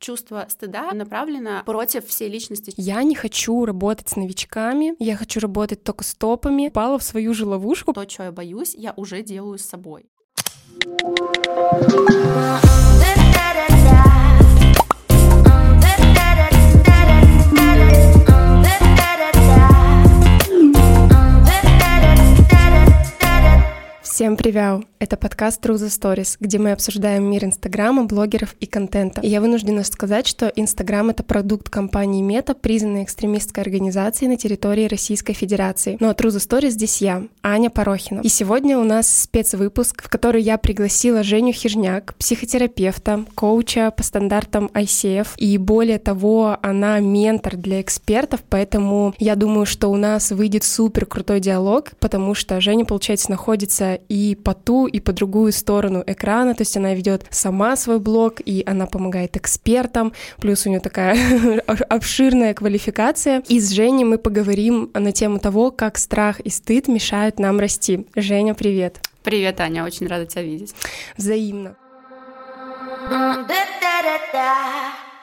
чувство стыда направлено против всей личности. Я не хочу работать с новичками, я хочу работать только с топами. Пала в свою же ловушку. То, чего я боюсь, я уже делаю с собой. Всем привет! Это подкаст True the Stories, где мы обсуждаем мир Инстаграма, блогеров и контента. И я вынуждена сказать, что Инстаграм — это продукт компании Мета, признанной экстремистской организацией на территории Российской Федерации. Но True the Stories здесь я, Аня Порохина. И сегодня у нас спецвыпуск, в который я пригласила Женю Хижняк, психотерапевта, коуча по стандартам ICF. И более того, она ментор для экспертов, поэтому я думаю, что у нас выйдет супер крутой диалог, потому что Женя, получается, находится и по ту, и по другую сторону экрана, то есть она ведет сама свой блог, и она помогает экспертам, плюс у нее такая обширная квалификация. И с Женей мы поговорим на тему того, как страх и стыд мешают нам расти. Женя, привет! Привет, Аня, очень рада тебя видеть. Взаимно.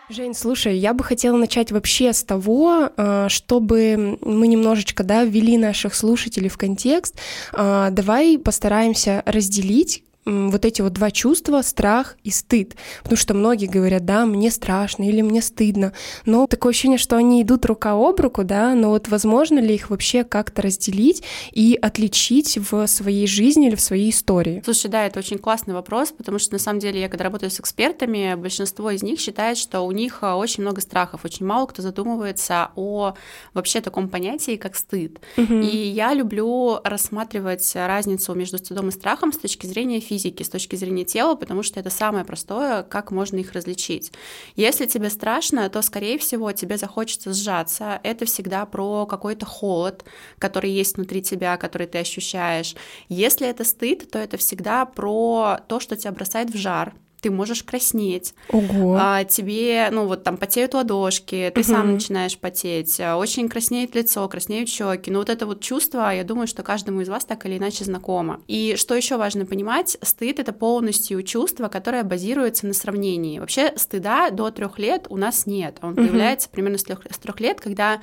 Жень, слушай, я бы хотела начать вообще с того, а, чтобы мы немножечко да, ввели наших слушателей в контекст. А, давай постараемся разделить вот эти вот два чувства, страх и стыд. Потому что многие говорят, да, мне страшно или мне стыдно. Но такое ощущение, что они идут рука об руку, да, но вот возможно ли их вообще как-то разделить и отличить в своей жизни или в своей истории? Слушай, да, это очень классный вопрос, потому что на самом деле я когда работаю с экспертами, большинство из них считает, что у них а, очень много страхов, очень мало кто задумывается о вообще таком понятии, как стыд. Угу. И я люблю рассматривать разницу между стыдом и страхом с точки зрения физики физики, с точки зрения тела, потому что это самое простое, как можно их различить. Если тебе страшно, то, скорее всего, тебе захочется сжаться. Это всегда про какой-то холод, который есть внутри тебя, который ты ощущаешь. Если это стыд, то это всегда про то, что тебя бросает в жар, ты можешь краснеть, Ого. А, тебе, ну вот там потеют ладошки, ты угу. сам начинаешь потеть, а, очень краснеет лицо, краснеют щеки. Но вот это вот чувство, я думаю, что каждому из вас так или иначе знакомо. И что еще важно понимать, стыд это полностью чувство, которое базируется на сравнении. Вообще стыда до трех лет у нас нет, он угу. появляется примерно с трех лет, когда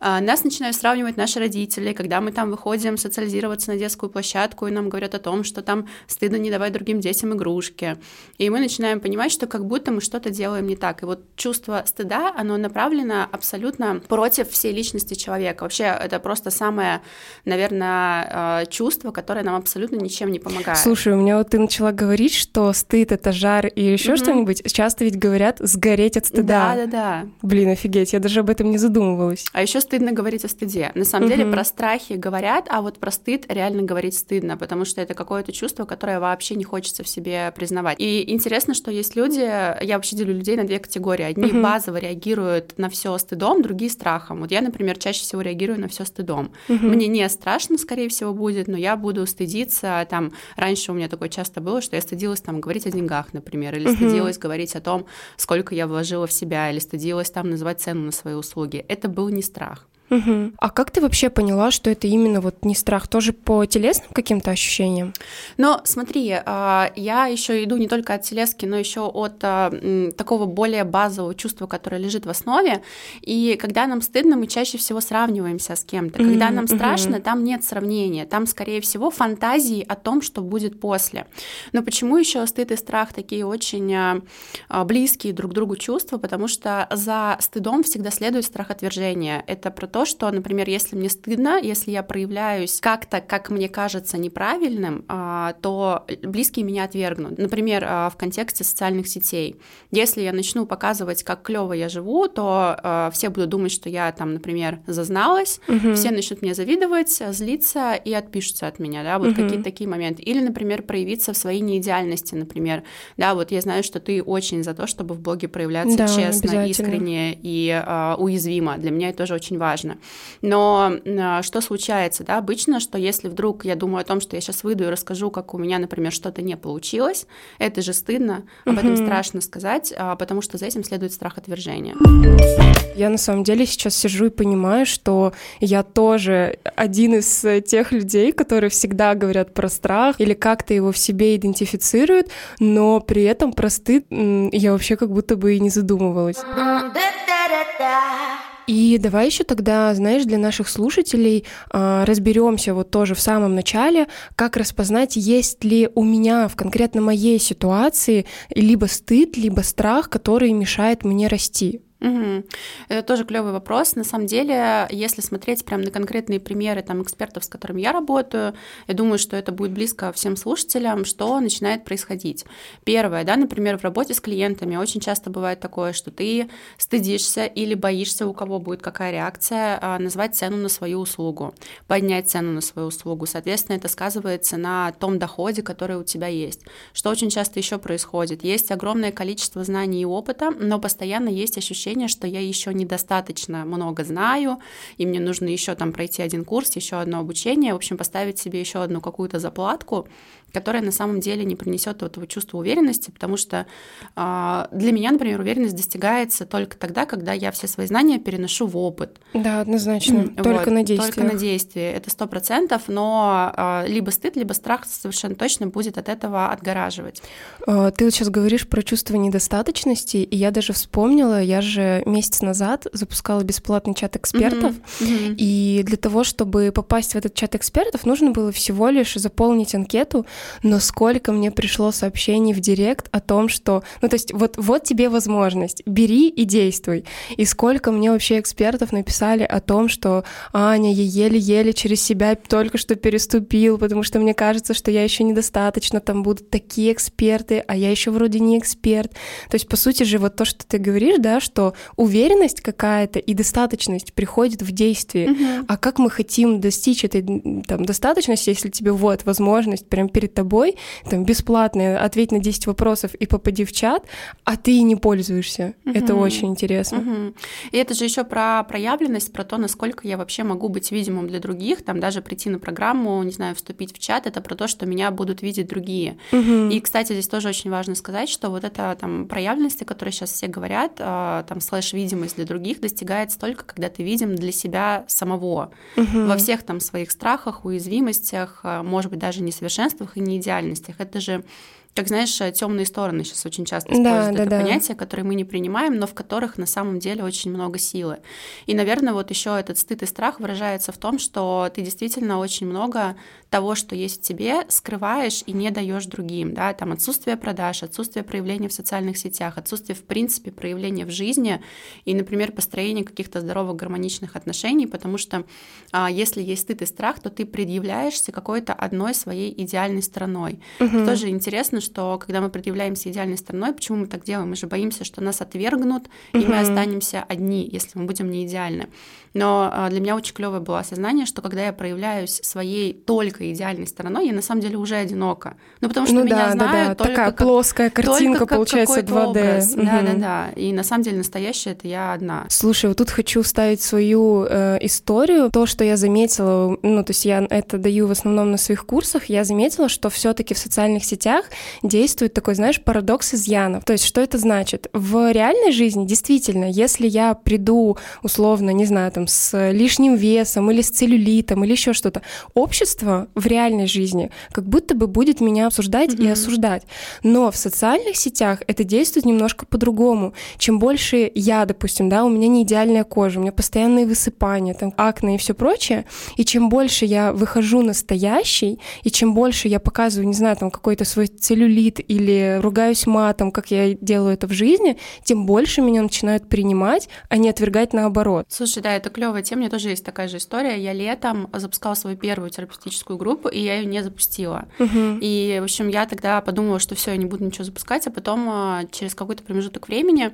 а, нас начинают сравнивать наши родители, когда мы там выходим социализироваться на детскую площадку и нам говорят о том, что там стыдно не давать другим детям игрушки, и мы начинаем понимать, что как будто мы что-то делаем не так. И вот чувство стыда, оно направлено абсолютно против всей личности человека. Вообще это просто самое, наверное, э, чувство, которое нам абсолютно ничем не помогает. Слушай, у меня вот ты начала говорить, что стыд это жар и еще mm-hmm. что-нибудь. Часто ведь говорят сгореть от стыда. Да, да, да. Блин, офигеть, я даже об этом не задумывалась. А еще стыдно говорить о стыде. На самом mm-hmm. деле про страхи говорят, а вот про стыд реально говорить стыдно, потому что это какое-то чувство, которое вообще не хочется в себе признавать. И интересно, что есть люди, я вообще делю людей на две категории. Одни uh-huh. базово реагируют на все стыдом, другие страхом. Вот я, например, чаще всего реагирую на все стыдом. Uh-huh. Мне не страшно, скорее всего, будет, но я буду стыдиться. Там раньше у меня такое часто было, что я стыдилась там говорить о деньгах, например, или uh-huh. стыдилась говорить о том, сколько я вложила в себя, или стыдилась там называть цену на свои услуги. Это был не страх. Угу. А как ты вообще поняла, что это именно вот не страх, тоже по телесным каким-то ощущениям? Но смотри, а, я еще иду не только от телески, но еще от а, такого более базового чувства, которое лежит в основе. И когда нам стыдно, мы чаще всего сравниваемся с кем-то. Когда нам страшно, там нет сравнения, там, скорее всего, фантазии о том, что будет после. Но почему еще стыд и страх такие очень а, близкие друг к другу чувства? Потому что за стыдом всегда следует страх отвержения. Это про то, что, например, если мне стыдно, если я проявляюсь как-то, как мне кажется, неправильным, а, то близкие меня отвергнут. Например, а, в контексте социальных сетей. Если я начну показывать, как клево я живу, то а, все будут думать, что я там, например, зазналась, угу. все начнут мне завидовать, злиться и отпишутся от меня, да, вот угу. какие-то такие моменты. Или, например, проявиться в своей неидеальности, например, да, вот я знаю, что ты очень за то, чтобы в блоге проявляться да, честно, искренне и уязвимо. Для меня это тоже очень важно сложно. Но а, что случается, да, обычно, что если вдруг я думаю о том, что я сейчас выйду и расскажу, как у меня, например, что-то не получилось, это же стыдно, об этом страшно сказать, а, потому что за этим следует страх отвержения. Я на самом деле сейчас сижу и понимаю, что я тоже один из тех людей, которые всегда говорят про страх или как-то его в себе идентифицируют, но при этом про стыд я вообще как будто бы и не задумывалась. И давай еще тогда, знаешь, для наших слушателей э, разберемся вот тоже в самом начале, как распознать, есть ли у меня в конкретно моей ситуации либо стыд, либо страх, который мешает мне расти. Угу. Это тоже клевый вопрос. На самом деле, если смотреть прямо на конкретные примеры там, экспертов, с которыми я работаю, я думаю, что это будет близко всем слушателям, что начинает происходить. Первое, да, например, в работе с клиентами очень часто бывает такое, что ты стыдишься или боишься, у кого будет какая реакция, а, назвать цену на свою услугу, поднять цену на свою услугу. Соответственно, это сказывается на том доходе, который у тебя есть. Что очень часто еще происходит? Есть огромное количество знаний и опыта, но постоянно есть ощущение ощущение, что я еще недостаточно много знаю, и мне нужно еще там пройти один курс, еще одно обучение, в общем, поставить себе еще одну какую-то заплатку, которая на самом деле не принесет этого чувства уверенности, потому что э, для меня, например, уверенность достигается только тогда, когда я все свои знания переношу в опыт. Да, однозначно. Вот, только на действие. Только на действие. Это сто процентов, но э, либо стыд, либо страх совершенно точно будет от этого отгораживать. Ты вот сейчас говоришь про чувство недостаточности, и я даже вспомнила, я же месяц назад запускала бесплатный чат экспертов, mm-hmm. и для того, чтобы попасть в этот чат экспертов, нужно было всего лишь заполнить анкету, но сколько мне пришло сообщений в директ о том, что, ну то есть вот, вот тебе возможность, бери и действуй. И сколько мне вообще экспертов написали о том, что Аня, я еле-еле через себя только что переступил, потому что мне кажется, что я еще недостаточно, там будут такие эксперты, а я еще вроде не эксперт. То есть, по сути же, вот то, что ты говоришь, да, что уверенность какая-то и достаточность приходит в действии. Угу. А как мы хотим достичь этой там, достаточности, если тебе вот возможность прям перед тобой, там, бесплатно ответь на 10 вопросов и попади в чат, а ты не пользуешься. Угу. Это очень интересно. Угу. И это же еще про проявленность, про то, насколько я вообще могу быть видимым для других, там даже прийти на программу, не знаю, вступить в чат, это про то, что меня будут видеть другие. Угу. И, кстати, здесь тоже очень важно сказать, что вот эта там проявленность, о которой сейчас все говорят, а, там слэш-видимость для других достигается только, когда ты видим для себя самого. Угу. Во всех там своих страхах, уязвимостях, а, может быть, даже несовершенствах и неидеальностях. Это же как знаешь, темные стороны сейчас очень часто используют да, это да, понятие, да. которое мы не принимаем, но в которых на самом деле очень много силы. И, наверное, вот еще этот стыд и страх выражается в том, что ты действительно очень много того, что есть в тебе, скрываешь и не даешь другим, да, там отсутствие продаж, отсутствие проявления в социальных сетях, отсутствие, в принципе, проявления в жизни и, например, построение каких-то здоровых гармоничных отношений, потому что а, если есть стыд и страх, то ты предъявляешься какой-то одной своей идеальной стороной. Угу. Тоже интересно, что когда мы предъявляемся идеальной стороной, почему мы так делаем? Мы же боимся, что нас отвергнут, угу. и мы останемся одни, если мы будем не идеальны. Но а, для меня очень клевое было осознание, что когда я проявляюсь своей только идеальной стороной, я на самом деле уже одинока. Ну, потому что ну, меня да, знают да, да. только Такая как, плоская картинка, только получается, 2D. Образ. Угу. Да, да, да. И на самом деле настоящая это я одна. Слушай, вот тут хочу вставить свою э, историю. То, что я заметила, ну, то есть я это даю в основном на своих курсах, я заметила, что все таки в социальных сетях действует такой, знаешь, парадокс изъянов. То есть что это значит? В реальной жизни действительно, если я приду условно, не знаю, там, с лишним весом или с целлюлитом или еще что-то, общество в реальной жизни как будто бы будет меня обсуждать mm-hmm. и осуждать. Но в социальных сетях это действует немножко по-другому. Чем больше я, допустим, да, у меня не идеальная кожа, у меня постоянные высыпания, там, акне и все прочее, и чем больше я выхожу настоящий, и чем больше я показываю, не знаю, там, какой-то свой целлюлит или ругаюсь матом, как я делаю это в жизни, тем больше меня начинают принимать, а не отвергать наоборот. Слушай, да, это клевая тема, у меня тоже есть такая же история. Я летом запускала свою первую терапевтическую группу, и я ее не запустила. Угу. И, в общем, я тогда подумала, что все, я не буду ничего запускать, а потом а, через какой-то промежуток времени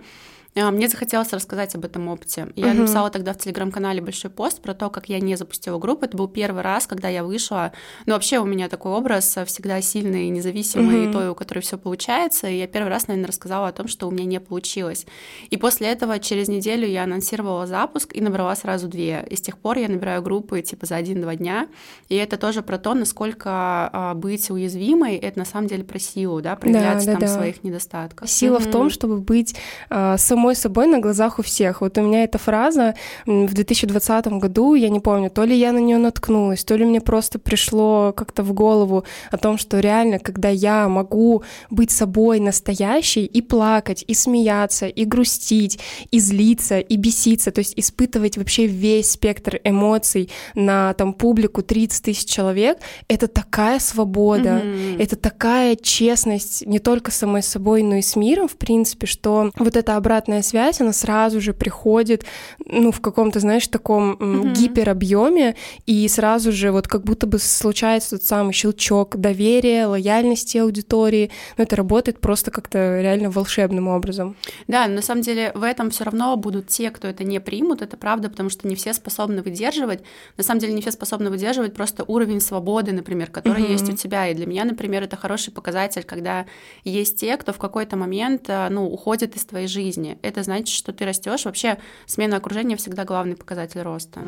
мне захотелось рассказать об этом опыте. Я угу. написала тогда в телеграм-канале большой пост про то, как я не запустила группу. Это был первый раз, когда я вышла. Ну, вообще у меня такой образ всегда сильный, независимый, угу. той, у которой все получается. И я первый раз, наверное, рассказала о том, что у меня не получилось. И после этого через неделю я анонсировала запуск и набрала сразу две. И с тех пор я набираю группы типа за один-два дня. И это тоже про то, насколько а, быть уязвимой, это на самом деле про силу, да, проявлять да, да, там да. своих недостатков. Сила mm-hmm. в том, чтобы быть а, самой собой на глазах у всех. Вот у меня эта фраза в 2020 году, я не помню, то ли я на нее наткнулась, то ли мне просто пришло как-то в голову о том, что реально, когда я могу быть собой настоящей и плакать, и смеяться, и грустить, и злиться, и беситься, то есть испытывать вообще весь спектр эмоций на там публику 30 тысяч человек, это такая свобода, mm-hmm. это такая честность не только с самой собой, но и с миром, в принципе, что вот эта обратная связь, она сразу же приходит, ну, в каком-то, знаешь, таком mm-hmm. гиперобъеме, и сразу же вот как будто бы случается тот самый щелчок доверия, лояльности аудитории, но это работает просто как-то реально волшебным образом. Да, на самом деле в этом все равно будут те, кто это не примут, это правда, потому что не все способны выдерживать. На самом деле не все способны выдерживать просто уровень свободы, например, который mm-hmm. есть у тебя. И для меня, например, это хороший показатель, когда есть те, кто в какой-то момент, э, ну, уходит из твоей жизни. Это значит, что ты растешь. Вообще, смена окружения всегда главный показатель роста.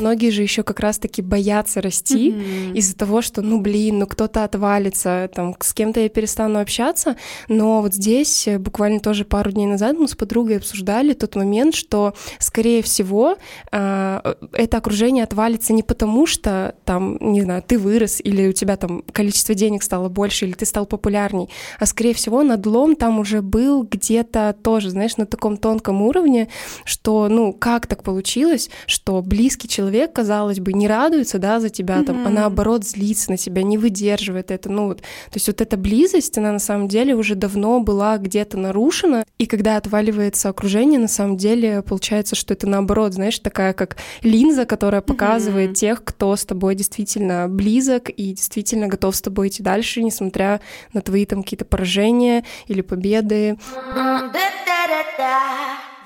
Многие же еще как раз-таки боятся расти mm-hmm. из-за того, что, ну, блин, ну кто-то отвалится, там, с кем-то я перестану общаться. Но вот здесь э, буквально тоже пару дней назад мы с подругой обсуждали тот момент, что, скорее всего, э, это окружение отвалится не потому, что, там, не знаю, ты вырос, или у тебя там количество денег стало больше, или ты стал популярней, а, скорее всего, надлом там уже был где-то тоже, знаешь, на таком тонком уровне, что, ну, как так получилось, что близкий человек человек, казалось бы, не радуется, да, за тебя, mm-hmm. там, а наоборот злится на тебя, не выдерживает это, ну вот, то есть вот эта близость, она на самом деле уже давно была где-то нарушена, и когда отваливается окружение, на самом деле получается, что это наоборот, знаешь, такая как линза, которая показывает mm-hmm. тех, кто с тобой действительно близок и действительно готов с тобой идти дальше, несмотря на твои там какие-то поражения или победы.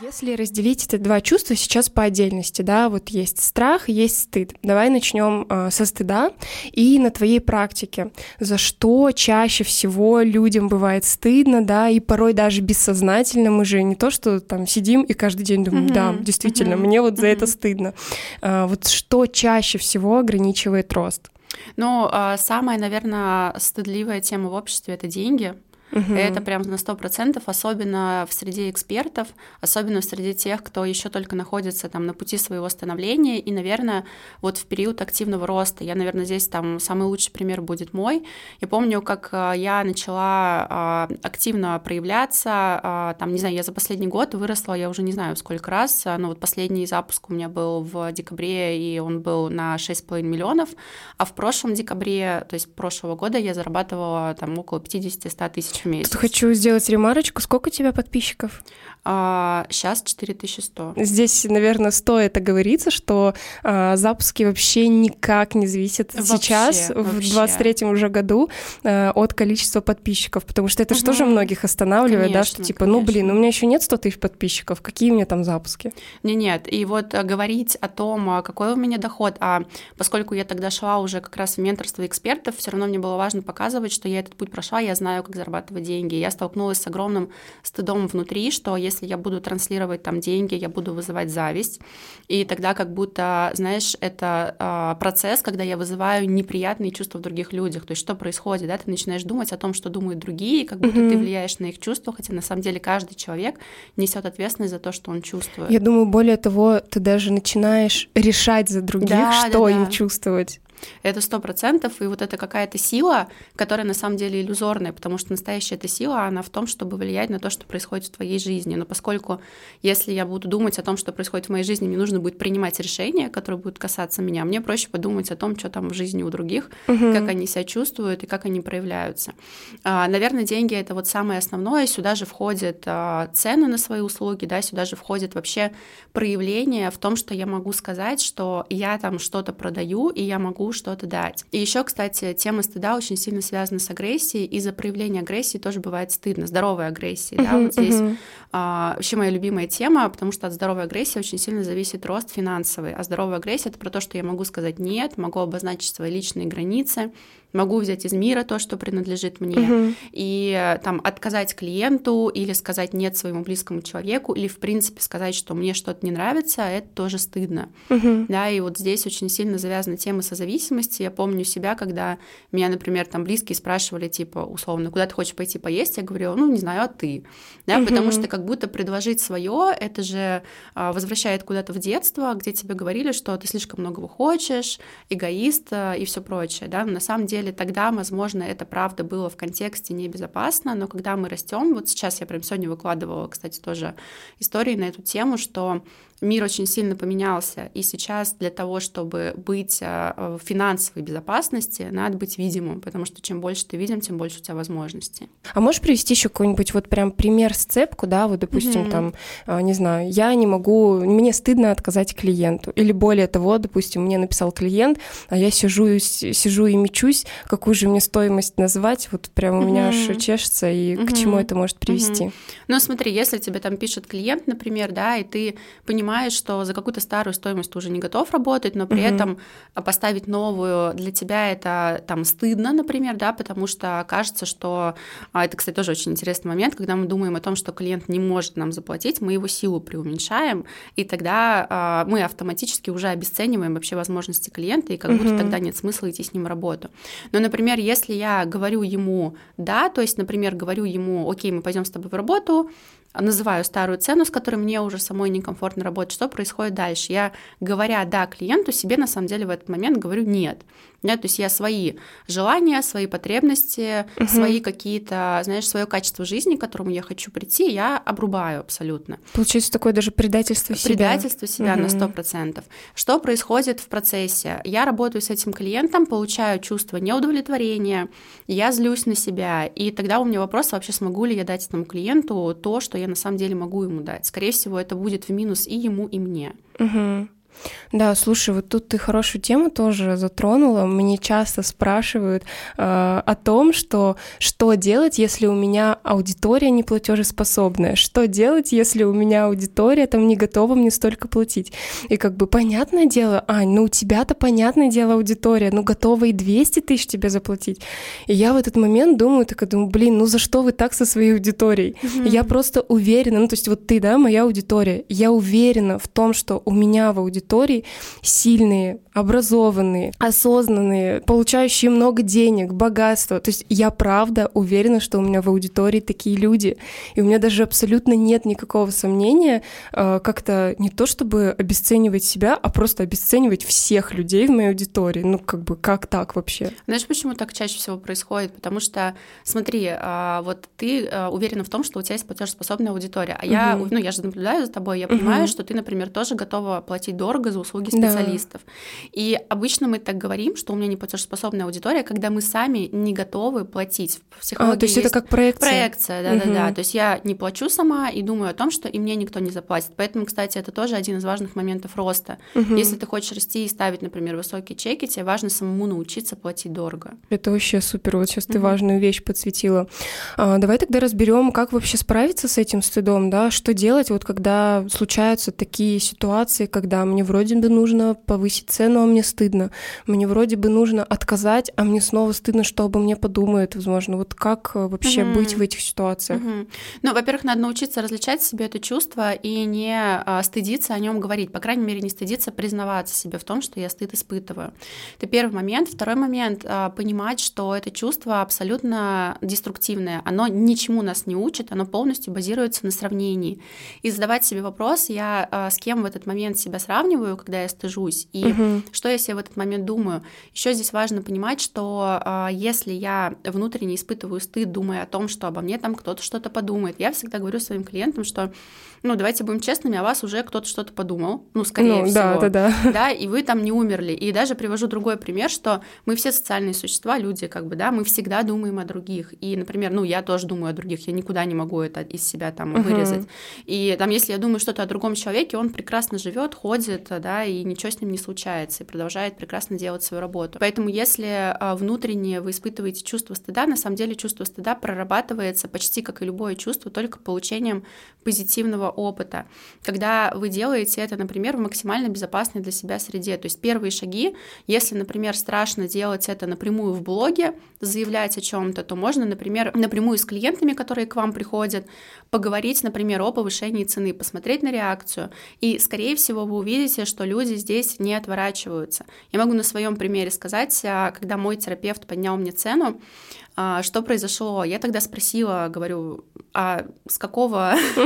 Если разделить эти два чувства сейчас по отдельности, да, вот есть страх, есть стыд. Давай начнем э, со стыда и на твоей практике. За что чаще всего людям бывает стыдно, да, и порой даже бессознательно мы же не то, что там сидим и каждый день думаем, mm-hmm. да, действительно, mm-hmm. мне вот за mm-hmm. это стыдно. А, вот что чаще всего ограничивает рост? Ну, а, самая, наверное, стыдливая тема в обществе это деньги. Угу. Это прям на сто процентов, особенно в среде экспертов, особенно в среде тех, кто еще только находится там на пути своего становления и, наверное, вот в период активного роста. Я, наверное, здесь там самый лучший пример будет мой. Я помню, как а, я начала а, активно проявляться, а, там, не знаю, я за последний год выросла, я уже не знаю сколько раз, но вот последний запуск у меня был в декабре, и он был на 6,5 миллионов, а в прошлом декабре, то есть прошлого года я зарабатывала там около 50-100 тысяч в месяц. Тут хочу сделать ремарочку. Сколько у тебя подписчиков? А, сейчас 4100. Здесь, наверное, стоит оговориться, что а, запуски вообще никак не зависят вообще, сейчас, вообще. в 23 уже году, а, от количества подписчиков, потому что это угу. же тоже многих останавливает, конечно, да, что типа, конечно. ну блин, у меня еще нет 100 тысяч подписчиков, какие у меня там запуски? Не, нет, и вот а, говорить о том, а, какой у меня доход, а поскольку я тогда шла уже как раз в менторство экспертов, все равно мне было важно показывать, что я этот путь прошла, я знаю, как зарабатывать деньги. Я столкнулась с огромным стыдом внутри, что если я буду транслировать там деньги, я буду вызывать зависть. И тогда как будто, знаешь, это э, процесс, когда я вызываю неприятные чувства в других людях. То есть что происходит, да? Ты начинаешь думать о том, что думают другие, как будто mm-hmm. ты влияешь на их чувства, хотя на самом деле каждый человек несет ответственность за то, что он чувствует. Я думаю, более того, ты даже начинаешь решать за других, да, что да, да. им чувствовать. Это сто процентов, и вот это какая-то сила, которая на самом деле иллюзорная, потому что настоящая эта сила, она в том, чтобы влиять на то, что происходит в твоей жизни. Но поскольку если я буду думать о том, что происходит в моей жизни, мне нужно будет принимать решения, которые будут касаться меня, мне проще подумать о том, что там в жизни у других, угу. как они себя чувствуют и как они проявляются. А, наверное, деньги это вот самое основное. Сюда же входят а, цены на свои услуги, да, сюда же входит вообще проявление в том, что я могу сказать, что я там что-то продаю, и я могу могу что-то дать. И еще, кстати, тема стыда очень сильно связана с агрессией. Из-за проявления агрессии тоже бывает стыдно, здоровой агрессии. Uh-huh, да, вот здесь uh-huh. а, вообще моя любимая тема, потому что от здоровой агрессии очень сильно зависит рост финансовый. А здоровая агрессия это про то, что я могу сказать нет, могу обозначить свои личные границы, могу взять из мира то, что принадлежит мне, угу. и там отказать клиенту или сказать нет своему близкому человеку, или в принципе сказать, что мне что-то не нравится, это тоже стыдно. Угу. Да, и вот здесь очень сильно завязана тема созависимости. Я помню себя, когда меня, например, там близкие спрашивали, типа, условно, куда ты хочешь пойти поесть, я говорю, ну, не знаю, а ты? Да, угу. потому что как будто предложить свое, это же а, возвращает куда-то в детство, где тебе говорили, что ты слишком многого хочешь, эгоист а, и все прочее, да, но на самом деле деле тогда, возможно, это правда было в контексте небезопасно, но когда мы растем, вот сейчас я прям сегодня выкладывала, кстати, тоже истории на эту тему, что мир очень сильно поменялся, и сейчас для того, чтобы быть а, в финансовой безопасности, надо быть видимым, потому что чем больше ты видим, тем больше у тебя возможностей. А можешь привести еще какой-нибудь вот прям пример сцепку, да, вот, допустим, mm-hmm. там, а, не знаю, я не могу, мне стыдно отказать клиенту, или более того, допустим, мне написал клиент, а я сижу, и сижу и мечусь, какую же мне стоимость назвать, вот прям у mm-hmm. меня аж чешется, и mm-hmm. к чему это может привести? Mm-hmm. Ну, смотри, если тебе там пишет клиент, например, да, и ты понимаешь, понимаешь, что за какую-то старую стоимость ты уже не готов работать, но при угу. этом поставить новую для тебя это там стыдно, например, да, потому что кажется, что а, это, кстати, тоже очень интересный момент, когда мы думаем о том, что клиент не может нам заплатить, мы его силу преуменьшаем, и тогда а, мы автоматически уже обесцениваем вообще возможности клиента, и как угу. будто тогда нет смысла идти с ним в работу. Но, например, если я говорю ему да, то есть, например, говорю ему, окей, мы пойдем с тобой в работу, называю старую цену, с которой мне уже самой некомфортно работать, что происходит дальше? Я, говоря «да» клиенту, себе на самом деле в этот момент говорю «нет». Да, то есть я свои желания, свои потребности, угу. свои какие-то, знаешь, свое качество жизни, к которому я хочу прийти, я обрубаю абсолютно. Получается такое даже предательство себя. Предательство себя угу. на сто процентов. Что происходит в процессе? Я работаю с этим клиентом, получаю чувство неудовлетворения, я злюсь на себя, и тогда у меня вопрос вообще, смогу ли я дать этому клиенту то, что я на самом деле могу ему дать. Скорее всего, это будет в минус и ему, и мне. Угу. Да, слушай, вот тут ты хорошую тему тоже затронула. Мне часто спрашивают э, о том, что что делать, если у меня аудитория не платежеспособная, что делать, если у меня аудитория там не готова мне столько платить. И как бы понятное дело, Ань, ну у тебя-то понятное дело аудитория, ну готова и 200 тысяч тебе заплатить. И я в этот момент думаю, так думаю, блин, ну за что вы так со своей аудиторией? Mm-hmm. Я просто уверена, ну то есть вот ты, да, моя аудитория, я уверена в том, что у меня в аудитории аудитории сильные, образованные, осознанные, получающие много денег, богатство. То есть я правда уверена, что у меня в аудитории такие люди. И у меня даже абсолютно нет никакого сомнения э, как-то не то чтобы обесценивать себя, а просто обесценивать всех людей в моей аудитории. Ну, как бы, как так вообще? Знаешь, почему так чаще всего происходит? Потому что, смотри, а, вот ты а, уверена в том, что у тебя есть платежеспособная аудитория, а угу. я, ну, я же наблюдаю за тобой, я понимаю, угу. что ты, например, тоже готова платить дорого дорого за услуги специалистов. Да. И обычно мы так говорим, что у меня не платежеспособная аудитория, когда мы сами не готовы платить. В психологии а, то есть, есть это как проекция? Проекция, да-да-да. Угу. То есть я не плачу сама и думаю о том, что и мне никто не заплатит. Поэтому, кстати, это тоже один из важных моментов роста. Угу. Если ты хочешь расти и ставить, например, высокие чеки, тебе важно самому научиться платить дорого. Это вообще супер. Вот сейчас угу. ты важную вещь подсветила. А, давай тогда разберем, как вообще справиться с этим стыдом, да, что делать, вот когда случаются такие ситуации, когда мне вроде бы нужно повысить цену, а мне стыдно. Мне вроде бы нужно отказать, а мне снова стыдно, что обо мне подумают, возможно. Вот как э, вообще mm-hmm. быть в этих ситуациях? Mm-hmm. Ну, во-первых, надо научиться различать себе это чувство и не а, стыдиться о нем говорить. По крайней мере, не стыдиться признаваться себе в том, что я стыд испытываю. Это первый момент. Второй момент а, понимать, что это чувство абсолютно деструктивное. Оно ничему нас не учит, оно полностью базируется на сравнении. И задавать себе вопрос, я а, с кем в этот момент себя сравниваю, испытываю, когда я стыжусь, и угу. что я себе в этот момент думаю. Еще здесь важно понимать, что э, если я внутренне испытываю стыд, думая о том, что обо мне там кто-то что-то подумает, я всегда говорю своим клиентам, что ну, давайте будем честными, о вас уже кто-то что-то подумал, ну, скорее ну, всего. Да, да, да. Да, и вы там не умерли. И даже привожу другой пример, что мы все социальные существа, люди, как бы, да, мы всегда думаем о других. И, например, ну, я тоже думаю о других, я никуда не могу это из себя там uh-huh. вырезать. И там, если я думаю что-то о другом человеке, он прекрасно живет, ходит, уходит, да, и ничего с ним не случается, и продолжает прекрасно делать свою работу. Поэтому если а, внутренне вы испытываете чувство стыда, на самом деле чувство стыда прорабатывается почти как и любое чувство, только получением позитивного опыта. Когда вы делаете это, например, в максимально безопасной для себя среде. То есть первые шаги, если, например, страшно делать это напрямую в блоге, заявлять о чем-то, то можно, например, напрямую с клиентами, которые к вам приходят, поговорить, например, о повышении цены, посмотреть на реакцию. И, скорее всего, вы увидите, что люди здесь не отворачиваются. Я могу на своем примере сказать, а, когда мой терапевт поднял мне цену, а, что произошло? Я тогда спросила, говорю, а с какого...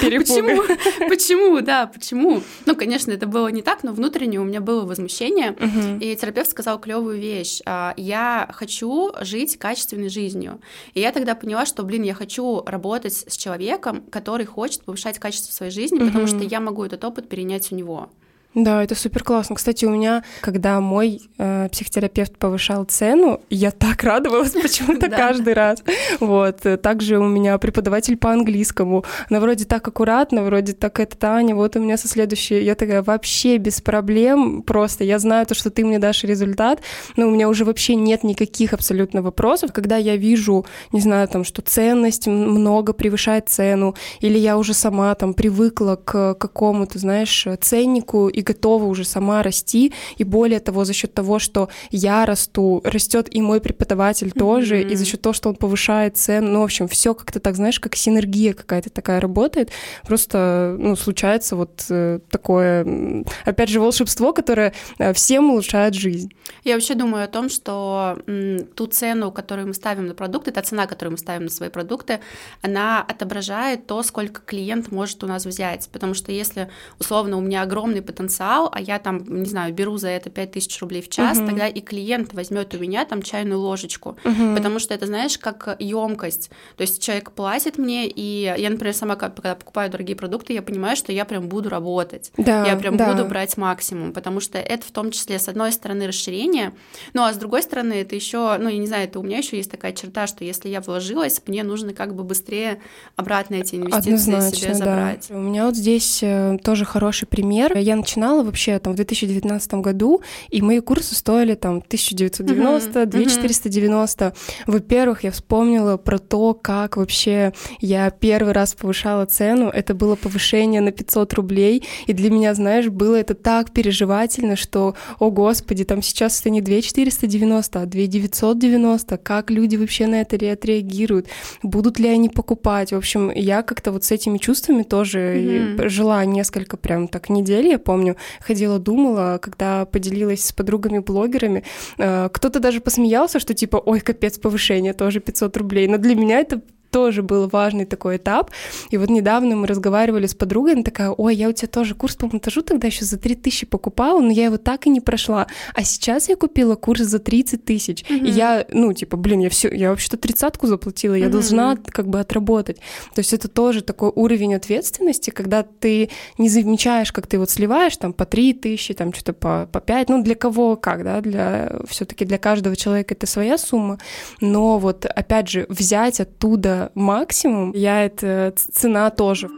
Почему? Почему, да, почему? Ну, конечно, это было не так, но внутренне у меня было возмущение, и терапевт сказал клевую вещь. А, я хочу жить качественной жизнью. И я тогда поняла, что, блин, я хочу работать с человеком, который хочет повышать качество своей жизни, потому что я могу этот опыт перенять у него. Да, это супер классно. Кстати, у меня, когда мой э, психотерапевт повышал цену, я так радовалась почему-то каждый раз. Вот. Также у меня преподаватель по английскому. Она вроде так аккуратно, вроде так это Таня, вот у меня со следующей. Я такая вообще без проблем, просто я знаю то, что ты мне дашь результат, но у меня уже вообще нет никаких абсолютно вопросов. Когда я вижу, не знаю, там, что ценность много превышает цену, или я уже сама там привыкла к какому-то, знаешь, ценнику и готова уже сама расти, и более того, за счет того, что я расту, растет и мой преподаватель mm-hmm. тоже, и за счет того, что он повышает цену, ну, в общем, все как-то так, знаешь, как синергия какая-то такая работает, просто, ну, случается вот э, такое, опять же, волшебство, которое э, всем улучшает жизнь. Я вообще думаю о том, что м, ту цену, которую мы ставим на продукты, та цена, которую мы ставим на свои продукты, она отображает то, сколько клиент может у нас взять, потому что если, условно, у меня огромный потенциал потенциал, а я там, не знаю, беру за это 5000 рублей в час, угу. тогда и клиент возьмет у меня там чайную ложечку, угу. потому что это, знаешь, как емкость. То есть человек платит мне, и я, например, сама, когда покупаю дорогие продукты, я понимаю, что я прям буду работать. Да, я прям да. буду брать максимум, потому что это в том числе, с одной стороны, расширение, ну а с другой стороны, это еще, ну, я не знаю, это у меня еще есть такая черта, что если я вложилась, мне нужно как бы быстрее обратно эти инвестиции Однозначно, себе забрать. Да. У меня вот здесь э, тоже хороший пример. Я начинала начинала вообще там в 2019 году, и мои курсы стоили там 1990, mm-hmm. 2490. Mm-hmm. Во-первых, я вспомнила про то, как вообще я первый раз повышала цену. Это было повышение на 500 рублей, и для меня, знаешь, было это так переживательно, что, о господи, там сейчас это не 2490, а 2990. Как люди вообще на это отреагируют? Будут ли они покупать? В общем, я как-то вот с этими чувствами тоже mm-hmm. жила несколько прям так недель, я помню, ходила, думала, когда поделилась с подругами-блогерами. Э, кто-то даже посмеялся, что типа, ой, капец, повышение тоже 500 рублей. Но для меня это тоже был важный такой этап. И вот недавно мы разговаривали с подругой, она такая, ой, я у тебя тоже курс по монтажу тогда еще за 3000 покупала, но я его так и не прошла. А сейчас я купила курс за 30 тысяч. Mm-hmm. И я, ну, типа, блин, я все, я вообще-то тридцатку заплатила, я mm-hmm. должна как бы отработать. То есть это тоже такой уровень ответственности, когда ты не замечаешь, как ты вот сливаешь там по 3 тысячи, там что-то по, по 5, ну, для кого как, да, для все таки для каждого человека это своя сумма, но вот, опять же, взять оттуда максимум, я это цена тоже.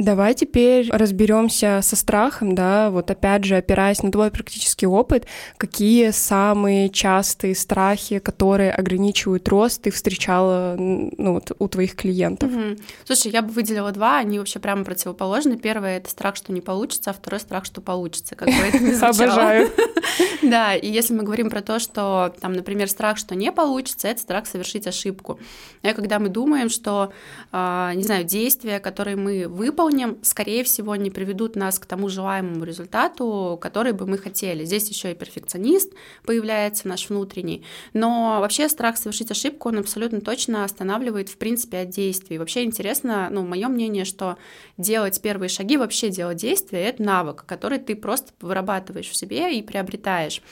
Давай теперь разберемся со страхом, да, вот опять же, опираясь на твой практический опыт, какие самые частые страхи, которые ограничивают рост, ты встречала ну, вот, у твоих клиентов? Угу. Слушай, я бы выделила два, они вообще прямо противоположны. Первый — это страх, что не получится, а второй — страх, что получится, как бы это ни Обожаю. Да, и если мы говорим про то, что, там, например, страх, что не получится, это страх совершить ошибку. И когда мы думаем, что, а, не знаю, действия, которые мы выполним, выполним, скорее всего, не приведут нас к тому желаемому результату, который бы мы хотели. Здесь еще и перфекционист появляется наш внутренний. Но вообще страх совершить ошибку, он абсолютно точно останавливает, в принципе, от действий. Вообще интересно, ну, мое мнение, что делать первые шаги, вообще делать действия, это навык, который ты просто вырабатываешь в себе и приобретаешь.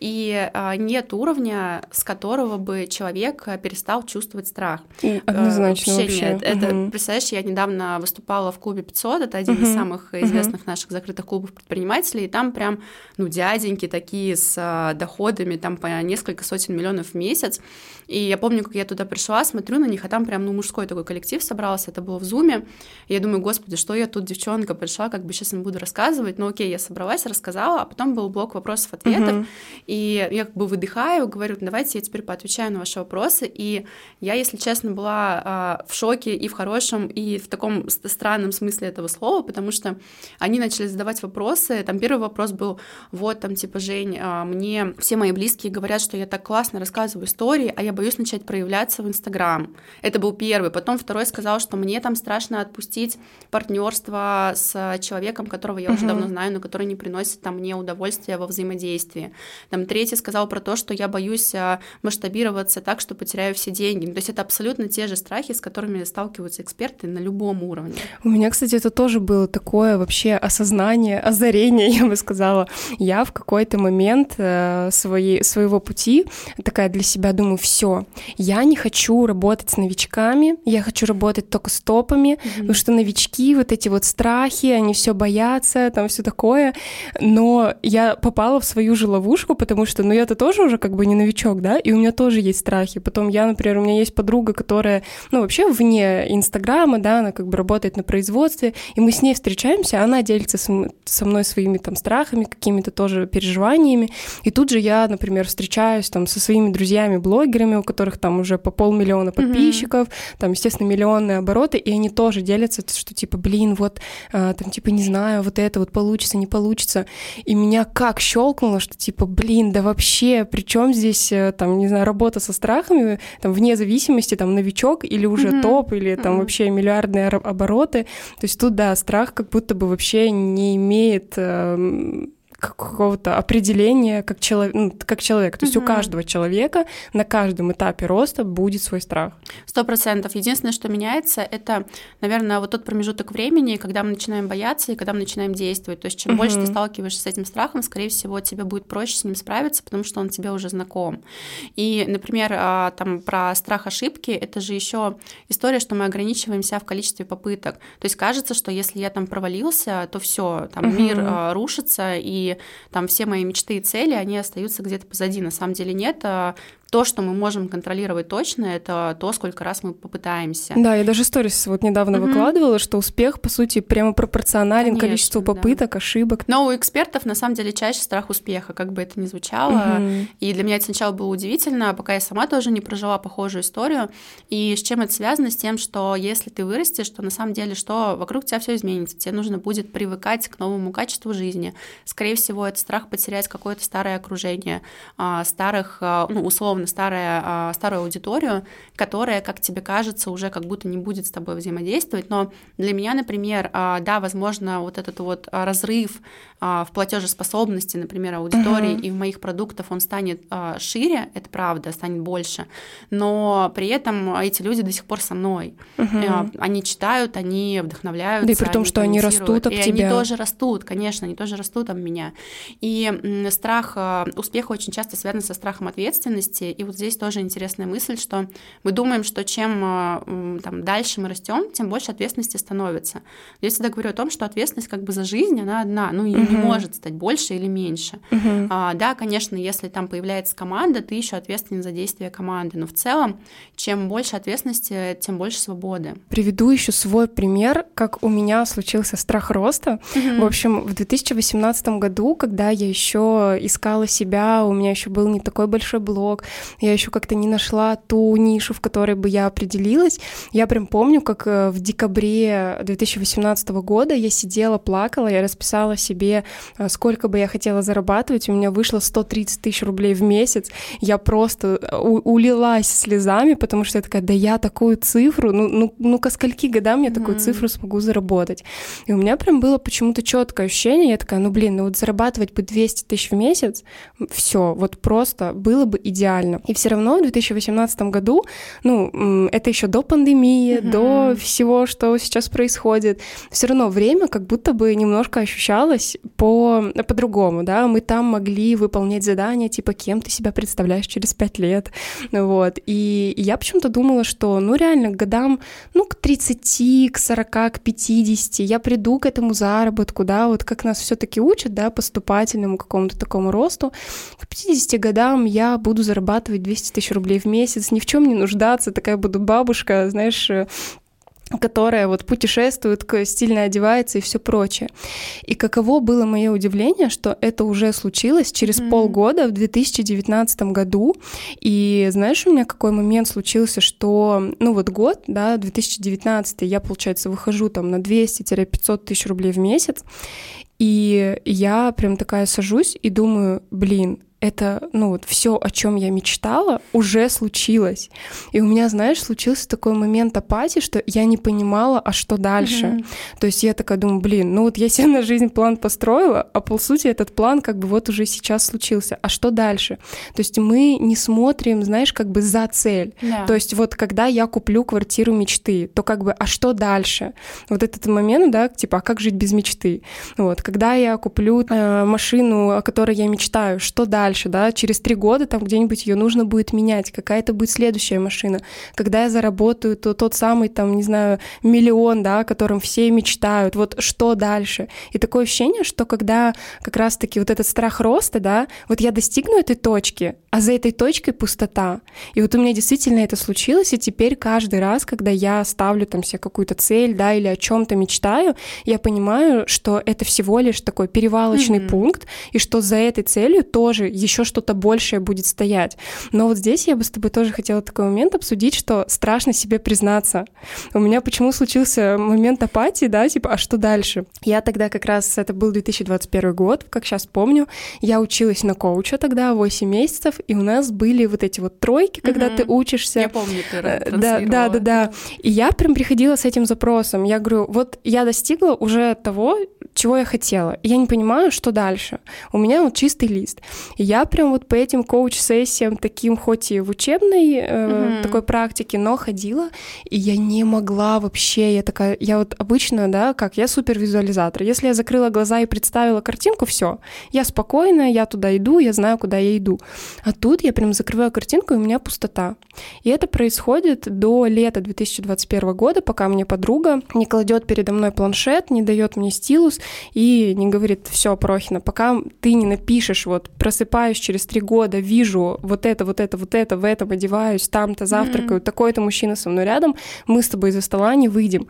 И а, нет уровня, с которого бы человек перестал чувствовать страх. Однозначно вообще, вообще. нет. Это, представляешь, я недавно выступала в клубе 500, это один из самых известных наших закрытых клубов предпринимателей, и там прям, ну, дяденьки такие с а, доходами там по несколько сотен миллионов в месяц, и я помню, как я туда пришла, смотрю на них, а там прям, ну, мужской такой коллектив собрался, это было в Зуме, и я думаю, господи, что я тут, девчонка, пришла, как бы сейчас им буду рассказывать, ну, окей, я собралась, рассказала, а потом был блок вопросов-ответов, uh-huh. и я как бы выдыхаю, говорю, давайте я теперь поотвечаю на ваши вопросы, и я, если честно, была а, в шоке и в хорошем, и в таком странном смысле этого слова, потому что они начали задавать вопросы, там первый вопрос был, вот, там, типа, Жень, а, мне все мои близкие говорят, что я так классно рассказываю истории, а я боюсь начать проявляться в Инстаграм. Это был первый. Потом второй сказал, что мне там страшно отпустить партнерство с человеком, которого я uh-huh. уже давно знаю, но который не приносит там мне удовольствия во взаимодействии. Там третий сказал про то, что я боюсь а, масштабироваться так, что потеряю все деньги. То есть это абсолютно те же страхи, с которыми сталкиваются эксперты на любом уровне. У меня, кстати, это тоже было такое вообще осознание, озарение, я бы сказала. Я в какой-то момент э, своей, своего пути такая для себя думаю, все, я не хочу работать с новичками, я хочу работать только с топами, mm-hmm. потому что новички, вот эти вот страхи, они все боятся, там все такое. Но я попала в свою же ловушку, потому что, ну, я-то тоже уже как бы не новичок, да, и у меня тоже есть страхи. Потом я, например, у меня есть подруга, которая, ну, вообще вне Инстаграма, да, она как бы работает на производстве, и мы с ней встречаемся, она делится со мной своими там страхами, какими-то тоже переживаниями, и тут же я, например, встречаюсь там со своими друзьями-блогерами, у которых там уже по полмиллиона подписчиков, mm-hmm. там, естественно, миллионные обороты, и они тоже делятся, что типа, блин, вот, а, там, типа, не знаю, вот это вот получится, не получится, и меня как щелкнуло, что типа, блин, да вообще, при чем здесь, э, там, не знаю, работа со страхами, там, вне зависимости, там, новичок или уже mm-hmm. топ, или там mm-hmm. вообще миллиардные обороты, то есть тут, да, страх как будто бы вообще не имеет э, какого-то определения как, человек, ну, как человек. То есть угу. у каждого человека на каждом этапе роста будет свой страх. Сто процентов. Единственное, что меняется, это, наверное, вот тот промежуток времени, когда мы начинаем бояться и когда мы начинаем действовать. То есть чем угу. больше ты сталкиваешься с этим страхом, скорее всего, тебе будет проще с ним справиться, потому что он тебе уже знаком. И, например, а, там про страх ошибки, это же еще история, что мы ограничиваемся в количестве попыток. То есть кажется, что если я там провалился, то все, там угу. мир а, рушится, и там все мои мечты и цели, они остаются где-то позади. На самом деле нет. То, что мы можем контролировать точно, это то, сколько раз мы попытаемся. Да, я даже сторис вот недавно mm-hmm. выкладывала, что успех, по сути, прямо пропорционален Конечно, количеству попыток, да. ошибок. Но у экспертов, на самом деле, чаще страх успеха, как бы это ни звучало. Mm-hmm. И для меня это сначала было удивительно, пока я сама тоже не прожила похожую историю. И с чем это связано? С тем, что если ты вырастешь, то на самом деле что? Вокруг тебя все изменится. Тебе нужно будет привыкать к новому качеству жизни. Скорее всего, это страх потерять какое-то старое окружение, а, старых, а, ну, условно, условно старая, а, старую аудиторию, которая, как тебе кажется, уже как будто не будет с тобой взаимодействовать. Но для меня, например, а, да, возможно, вот этот вот разрыв а, в платежеспособности, например, аудитории uh-huh. и в моих продуктах он станет шире, это правда, станет больше, но при этом эти люди до сих пор со мной. Uh-huh. Они читают, они вдохновляются. Да и при том, что они растут об и тебя. они тоже растут, конечно, они тоже растут об меня. И страх успеха очень часто связан со страхом ответственности, и вот здесь тоже интересная мысль, что мы думаем, что чем э, там, дальше мы растем, тем больше ответственности становится. Я всегда говорю о том, что ответственность как бы за жизнь, она одна, ну, ее uh-huh. не может стать больше или меньше. Uh-huh. А, да, конечно, если там появляется команда, ты еще ответственен за действия команды, но в целом, чем больше ответственности, тем больше свободы. Приведу еще свой пример, как у меня случился страх роста. Uh-huh. В общем, в 2018 году, когда я еще искала себя, у меня еще был не такой большой блог, я еще как-то не нашла ту нишу, в которой бы я определилась. Я прям помню, как э, в декабре 2018 года я сидела, плакала, я расписала себе, э, сколько бы я хотела зарабатывать, у меня вышло 130 тысяч рублей в месяц. Я просто э, улилась слезами, потому что я такая, да я такую цифру, ну, ну, ну ко скольки годам я такую mm-hmm. цифру смогу заработать? И у меня прям было почему-то четкое ощущение, я такая, ну блин, ну вот зарабатывать бы 200 тысяч в месяц, все, вот просто было бы идеально нормально. И все равно в 2018 году, ну, это еще до пандемии, mm-hmm. до всего, что сейчас происходит, все равно время как будто бы немножко ощущалось по, по-другому, да, мы там могли выполнять задания, типа, кем ты себя представляешь через пять лет, вот, и я почему-то думала, что, ну, реально, к годам, ну, к 30, к 40, к 50 я приду к этому заработку, да, вот как нас все таки учат, да, поступательному какому-то такому росту, к 50 годам я буду зарабатывать 200 тысяч рублей в месяц, ни в чем не нуждаться, такая буду бабушка, знаешь, которая вот путешествует, стильно одевается и все прочее. И каково было мое удивление, что это уже случилось через mm-hmm. полгода в 2019 году. И знаешь, у меня какой момент случился, что, ну вот год, да, 2019, я, получается, выхожу там на 200-500 тысяч рублей в месяц, и я прям такая сажусь и думаю, блин, это, ну вот, все, о чем я мечтала, уже случилось. И у меня, знаешь, случился такой момент апатии, что я не понимала, а что дальше. Mm-hmm. То есть я такая думаю, блин, ну вот я себе на жизнь план построила, а по сути этот план как бы вот уже сейчас случился. А что дальше? То есть мы не смотрим, знаешь, как бы за цель. Yeah. То есть вот когда я куплю квартиру мечты, то как бы, а что дальше? Вот этот момент, да, типа, а как жить без мечты? Вот, когда я куплю э, машину, о которой я мечтаю, что дальше? Дальше, да, через три года там где-нибудь ее нужно будет менять, какая это будет следующая машина. Когда я заработаю, то тот самый там, не знаю, миллион, да, о котором все мечтают, вот что дальше? И такое ощущение, что когда как раз-таки вот этот страх роста, да, вот я достигну этой точки, а за этой точкой пустота. И вот у меня действительно это случилось, и теперь каждый раз, когда я ставлю там себе какую-то цель, да, или о чем-то мечтаю, я понимаю, что это всего лишь такой перевалочный mm-hmm. пункт, и что за этой целью тоже еще что-то большее будет стоять. Но вот здесь я бы с тобой тоже хотела такой момент обсудить, что страшно себе признаться. У меня почему случился момент апатии, да, типа, а что дальше? Я тогда как раз, это был 2021 год, как сейчас помню, я училась на коуча тогда 8 месяцев, и у нас были вот эти вот тройки, когда угу. ты учишься. Я помню, ты э, Да, да, да, да. И я прям приходила с этим запросом. Я говорю, вот я достигла уже того, чего я хотела. Я не понимаю, что дальше. У меня вот чистый лист. И я прям вот по этим коуч-сессиям, таким хоть и в учебной э, mm-hmm. такой практике, но ходила, и я не могла вообще, я такая, я вот обычно, да, как, я супервизуализатор. Если я закрыла глаза и представила картинку, все, я спокойная, я туда иду, я знаю, куда я иду. А тут я прям закрываю картинку, и у меня пустота. И это происходит до лета 2021 года, пока мне подруга не кладет передо мной планшет, не дает мне стилус, и не говорит, все, Прохина, пока ты не напишешь, вот просыпаюсь через три года, вижу вот это, вот это, вот это, в этом одеваюсь, там-то завтракаю, mm-hmm. такой-то мужчина со мной рядом, мы с тобой из-за стола не выйдем.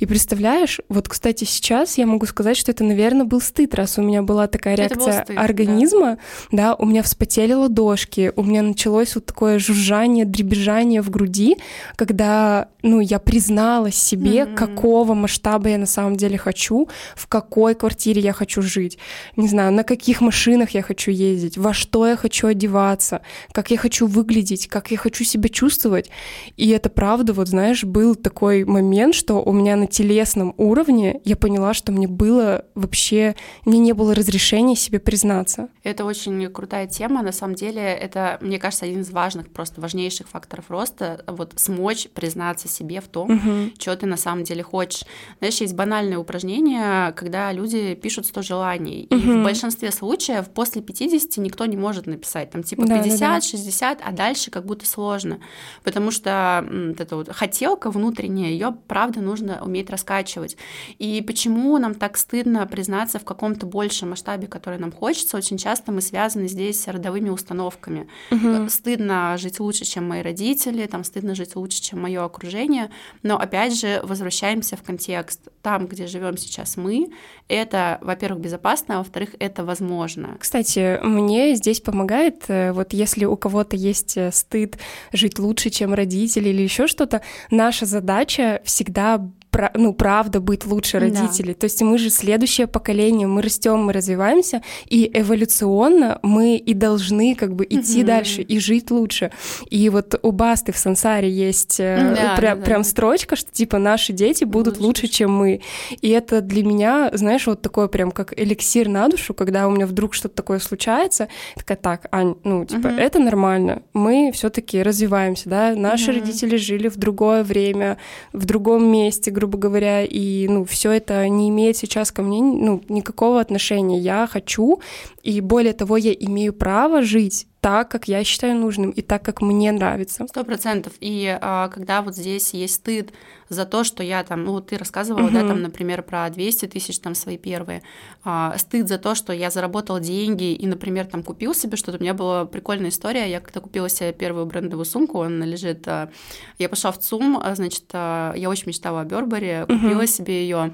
И представляешь, вот, кстати, сейчас я могу сказать, что это, наверное, был стыд, раз у меня была такая реакция стыд, организма, да. да, у меня вспотели ладошки, у меня началось вот такое жужжание, дребезжание в груди, когда, ну, я призналась себе, mm-hmm. какого масштаба я на самом деле хочу, в какой квартире я хочу жить, не знаю, на каких машинах я хочу ездить, во что я хочу одеваться, как я хочу выглядеть, как я хочу себя чувствовать. И это правда, вот знаешь, был такой момент, что у меня на телесном уровне я поняла, что мне было вообще, мне не было разрешения себе признаться. Это очень крутая тема, на самом деле это, мне кажется, один из важных, просто важнейших факторов роста, вот смочь признаться себе в том, угу. что ты на самом деле хочешь. Знаешь, есть банальное упражнение, когда люди пишут 100 желаний. И в большинстве случаев после 50 никто не может написать. Там типа 50, да, да, 60, а дальше как будто сложно. Потому что вот эта вот хотелка внутренняя, ее правда нужно уметь раскачивать. И почему нам так стыдно признаться в каком-то большем масштабе, который нам хочется, очень часто мы связаны здесь с родовыми установками. Угу. Стыдно жить лучше, чем мои родители, там стыдно жить лучше, чем мое окружение. Но опять же, возвращаемся в контекст. Там, где живем сейчас мы, это, во-первых, безопасно, а во-вторых, это возможно. Кстати, мне здесь помогает, э, вот если у кого-то есть э, стыд жить лучше, чем родители или еще что-то, наша задача всегда ну, правда быть лучше родителей. Да. То есть мы же следующее поколение, мы растем, мы развиваемся, и эволюционно мы и должны как бы идти mm-hmm. дальше и жить лучше. И вот у Басты в Сансаре есть э, да, пря- да, прям да. строчка, что типа наши дети будут лучше, лучше, чем мы. И это для меня, знаешь, вот такое прям как эликсир на душу, когда у меня вдруг что-то такое случается, такая, так, Ань, ну, типа, mm-hmm. это нормально, мы все таки развиваемся, да, наши mm-hmm. родители жили в другое время, в другом месте, грубо говоря, и, ну, все это не имеет сейчас ко мне, ну, никакого отношения. Я хочу, и более того, я имею право жить так, как я считаю нужным, и так, как мне нравится. Сто процентов. И а, когда вот здесь есть стыд за то, что я там, ну, ты рассказывала, угу. да, там, например, про 200 тысяч, там, свои первые, а, стыд за то, что я заработал деньги и, например, там, купил себе что-то. У меня была прикольная история, я когда купила себе первую брендовую сумку, она лежит, а, я пошла в ЦУМ, а, значит, а, я очень мечтала о Бербере, купила угу. себе ее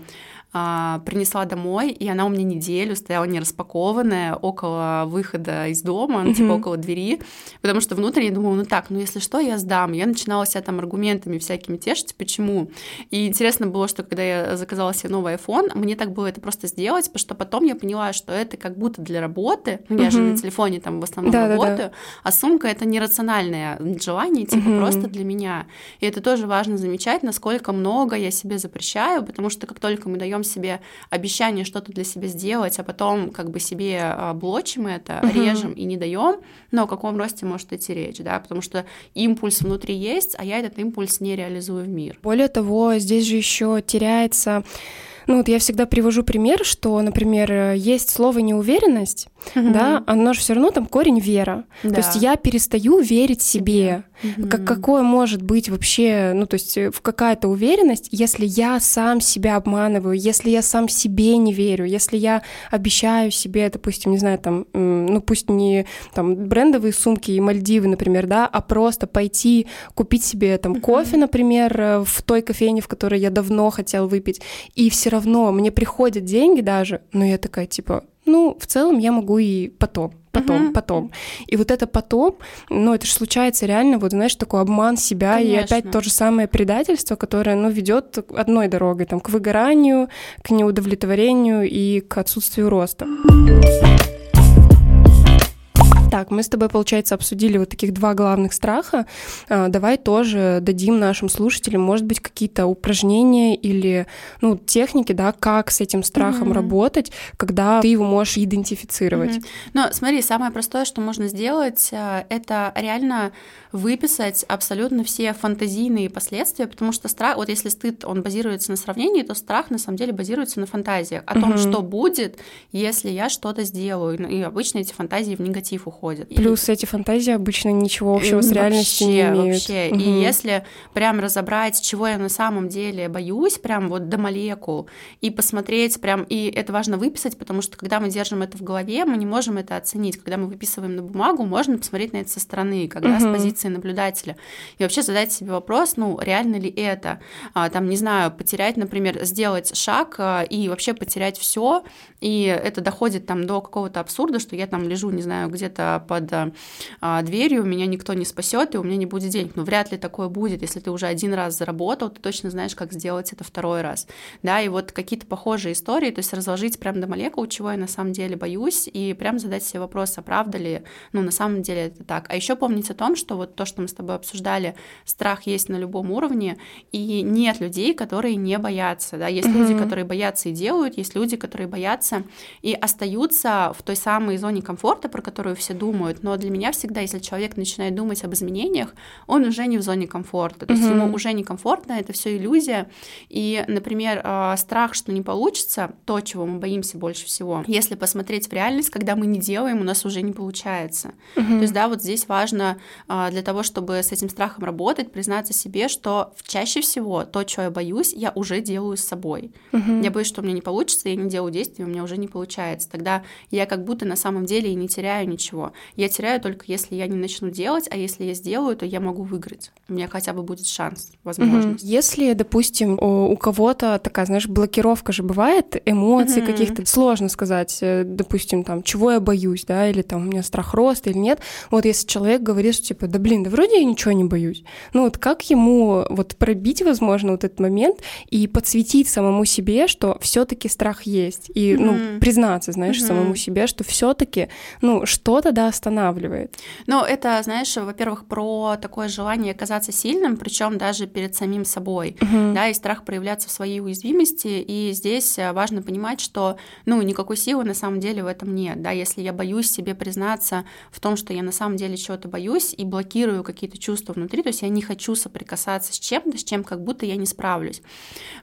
а, принесла домой, и она у меня неделю стояла не распакованная около выхода из дома, mm-hmm. типа около двери, потому что внутренне я думала, ну так, ну если что, я сдам. Я начинала себя там аргументами всякими тешить, почему. И интересно было, что когда я заказала себе новый iPhone, мне так было это просто сделать, потому что потом я поняла, что это как будто для работы, ну я mm-hmm. же на телефоне там в основном да, работаю, да, да. а сумка это нерациональное желание, типа mm-hmm. просто для меня. И это тоже важно замечать, насколько много я себе запрещаю, потому что как только мы даем себе обещание что-то для себя сделать, а потом как бы себе а, блочим это, угу. режем и не даем, но о каком росте может идти речь, да, потому что импульс внутри есть, а я этот импульс не реализую в мир. Более того, здесь же еще теряется ну вот я всегда привожу пример, что, например, есть слово неуверенность, mm-hmm. да, оно же все равно там корень вера. Да. То есть я перестаю верить себе. Mm-hmm. Как, какое может быть вообще, ну то есть в какая-то уверенность, если я сам себя обманываю, если я сам себе не верю, если я обещаю себе, допустим, не знаю, там, ну пусть не там брендовые сумки и Мальдивы, например, да, а просто пойти купить себе там mm-hmm. кофе, например, в той кофейне, в которой я давно хотел выпить, и все равно мне приходят деньги даже, но я такая, типа, ну, в целом я могу и потом потом, uh-huh. потом. И вот это потом, ну, это же случается реально, вот, знаешь, такой обман себя, Конечно. и опять то же самое предательство, которое, ну, ведет одной дорогой, там, к выгоранию, к неудовлетворению и к отсутствию роста. Так, мы с тобой, получается, обсудили вот таких два главных страха. А, давай тоже дадим нашим слушателям, может быть, какие-то упражнения или ну, техники, да, как с этим страхом mm-hmm. работать, когда ты его можешь идентифицировать. Mm-hmm. Ну, смотри, самое простое, что можно сделать, а, это реально выписать абсолютно все фантазийные последствия, потому что страх, вот если стыд, он базируется на сравнении, то страх на самом деле базируется на фантазиях о том, что будет, если я что-то сделаю. И обычно эти фантазии в негатив уходят. Плюс и... эти фантазии обычно ничего общего с реальностью вообще, не имеют. Вообще. Угу. И если прям разобрать, чего я на самом деле боюсь, прям вот до молекул, и посмотреть прям, и это важно выписать, потому что когда мы держим это в голове, мы не можем это оценить. Когда мы выписываем на бумагу, можно посмотреть на это со стороны, когда угу. с позиции позиции наблюдателя. И вообще задать себе вопрос, ну, реально ли это? А, там, не знаю, потерять, например, сделать шаг а, и вообще потерять все, и это доходит там до какого-то абсурда, что я там лежу, не знаю, где-то под а, дверью, меня никто не спасет, и у меня не будет денег. Ну, вряд ли такое будет, если ты уже один раз заработал, ты точно знаешь, как сделать это второй раз. Да, и вот какие-то похожие истории, то есть разложить прям до молекул, чего я на самом деле боюсь, и прям задать себе вопрос, а правда ли, ну, на самом деле это так. А еще помнить о том, что вот то, что мы с тобой обсуждали, страх есть на любом уровне, и нет людей, которые не боятся, да, есть mm-hmm. люди, которые боятся и делают, есть люди, которые боятся и остаются в той самой зоне комфорта, про которую все думают, но для меня всегда, если человек начинает думать об изменениях, он уже не в зоне комфорта, то есть ему уже некомфортно, это все иллюзия, и, например, а, страх, что не получится, то, чего мы боимся больше всего, если посмотреть в реальность, когда мы не делаем, у нас уже не получается. То есть, да, вот здесь важно а, для того, чтобы с этим страхом работать, признаться себе, что чаще всего то, чего я боюсь, я уже делаю с собой. Я боюсь, что у меня не получится, я не делаю действия, у меня уже не получается. Тогда я как будто на самом деле и не теряю ничего. Ничего. Я теряю только если я не начну делать, а если я сделаю, то я могу выиграть. У меня хотя бы будет шанс, возможность. Угу. Если, допустим, у, у кого-то такая, знаешь, блокировка же бывает, эмоций угу. каких-то, сложно сказать, э, допустим, там, чего я боюсь, да, или там у меня страх роста или нет. Вот если человек говорит, что типа, да блин, да вроде я ничего не боюсь. Ну вот как ему вот пробить, возможно, вот этот момент и подсветить самому себе, что все-таки страх есть, и, угу. ну, признаться, знаешь, угу. самому себе, что все-таки, ну, что-то да останавливает. Ну, это, знаешь, во-первых, про такое желание казаться сильным, причем даже перед самим собой, угу. да, и страх проявляться в своей уязвимости. И здесь э, важно понимать, что, ну, никакой силы на самом деле в этом нет, да, если я боюсь себе признаться в том, что я на самом деле чего-то боюсь и блокирую какие-то чувства внутри, то есть я не хочу соприкасаться с чем-то, с чем как будто я не справлюсь.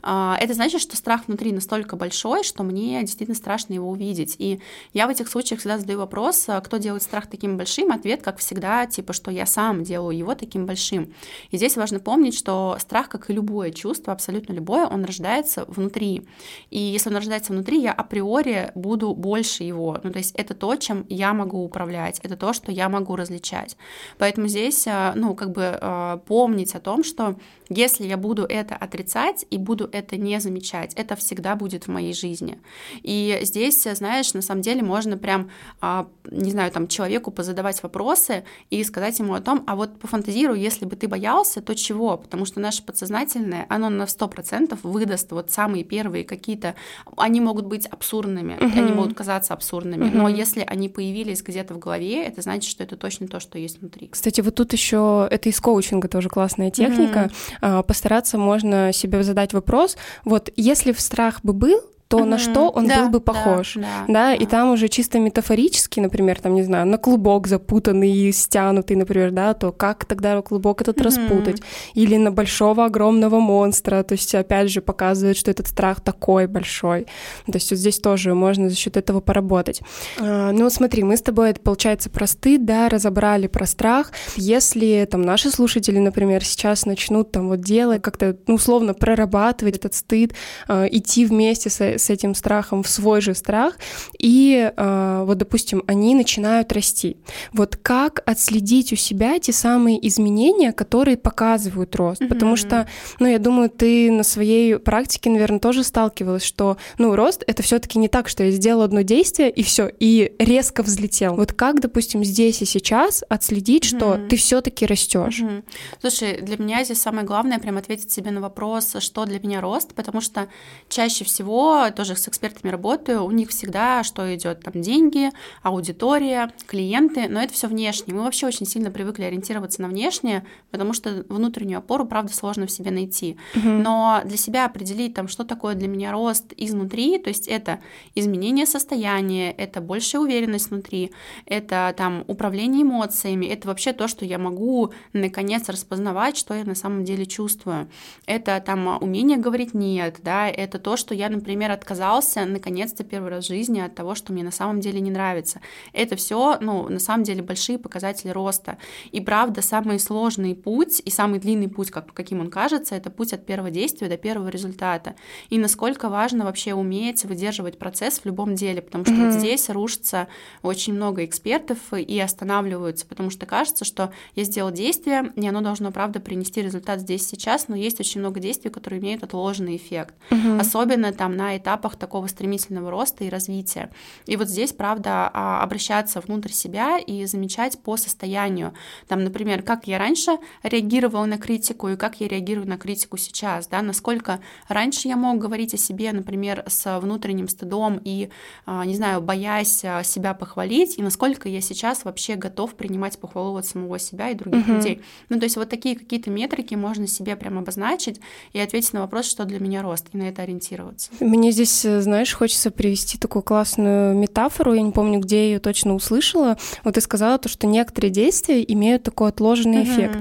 А, это значит, что страх внутри настолько большой, что мне действительно страшно его увидеть. И я в этих случаях всегда задаю вопрос, а кто делает страх таким большим? Ответ, как всегда, типа, что я сам делаю его таким большим. И здесь важно помнить, что страх, как и любое чувство, абсолютно любое, он рождается внутри. И если он рождается внутри, я априори буду больше его. Ну, то есть это то, чем я могу управлять, это то, что я могу различать. Поэтому здесь, а, ну, как бы а, помнить о том, что если я буду это отрицать и буду это не замечать, это всегда будет в моей жизни. И здесь, знаешь, на самом деле можно прям, а, не знаю, там человеку позадавать вопросы и сказать ему о том, а вот пофантазируй, если бы ты боялся, то чего? Потому что наше подсознательное, оно на 100% выдаст вот самые первые какие-то, они могут быть абсурдными, uh-huh. они могут казаться абсурдными, uh-huh. но если они появились где-то в голове, это значит, что это точно то, что есть внутри. Кстати, вот тут еще это из коучинга тоже классная техника. Uh-huh. Постараться можно себе задать вопрос, вот если в страх бы был, то mm-hmm. на что он да, был бы похож, да, да, да, и там уже чисто метафорически, например, там, не знаю, на клубок запутанный и стянутый, например, да, то как тогда клубок этот mm-hmm. распутать, или на большого огромного монстра, то есть опять же показывает, что этот страх такой большой, то есть вот здесь тоже можно за счет этого поработать. А, ну смотри, мы с тобой, получается, про стыд, да, разобрали про страх, если там наши слушатели, например, сейчас начнут там вот делать, как-то, ну, условно прорабатывать этот стыд, э, идти вместе с с этим страхом в свой же страх, и э, вот, допустим, они начинают расти. Вот как отследить у себя те самые изменения, которые показывают рост? Mm-hmm. Потому что, ну, я думаю, ты на своей практике, наверное, тоже сталкивалась, что, ну, рост это все-таки не так, что я сделал одно действие и все, и резко взлетел. Вот как, допустим, здесь и сейчас отследить, mm-hmm. что ты все-таки растешь? Mm-hmm. Слушай, для меня здесь самое главное прям ответить себе на вопрос, что для меня рост, потому что чаще всего тоже с экспертами работаю, у них всегда что идет, там деньги, аудитория, клиенты, но это все внешне. Мы вообще очень сильно привыкли ориентироваться на внешнее, потому что внутреннюю опору, правда, сложно в себе найти. Угу. Но для себя определить, там, что такое для меня рост изнутри, то есть это изменение состояния, это большая уверенность внутри, это там управление эмоциями, это вообще то, что я могу наконец распознавать, что я на самом деле чувствую. Это там умение говорить нет, да, это то, что я, например, отказался наконец-то первый раз в жизни от того, что мне на самом деле не нравится. Это все, ну, на самом деле большие показатели роста. И правда, самый сложный путь и самый длинный путь, как, каким он кажется, это путь от первого действия до первого результата. И насколько важно вообще уметь выдерживать процесс в любом деле, потому что mm-hmm. вот здесь рушится очень много экспертов и останавливаются, потому что кажется, что я сделал действие, и оно должно, правда, принести результат здесь сейчас, но есть очень много действий, которые имеют отложенный эффект. Mm-hmm. Особенно там на этапе этапах такого стремительного роста и развития. И вот здесь, правда, а, обращаться внутрь себя и замечать по состоянию. Там, например, как я раньше реагировала на критику и как я реагирую на критику сейчас, да, насколько раньше я мог говорить о себе, например, с внутренним стыдом и, а, не знаю, боясь а, себя похвалить, и насколько я сейчас вообще готов принимать похвалу от самого себя и других uh-huh. людей. Ну, то есть вот такие какие-то метрики можно себе прям обозначить и ответить на вопрос, что для меня рост, и на это ориентироваться. Мне здесь, э, знаешь, хочется привести такую классную метафору, я не помню, где я ее точно услышала. Вот ты сказала то, что некоторые действия имеют такой отложенный uh-huh. эффект.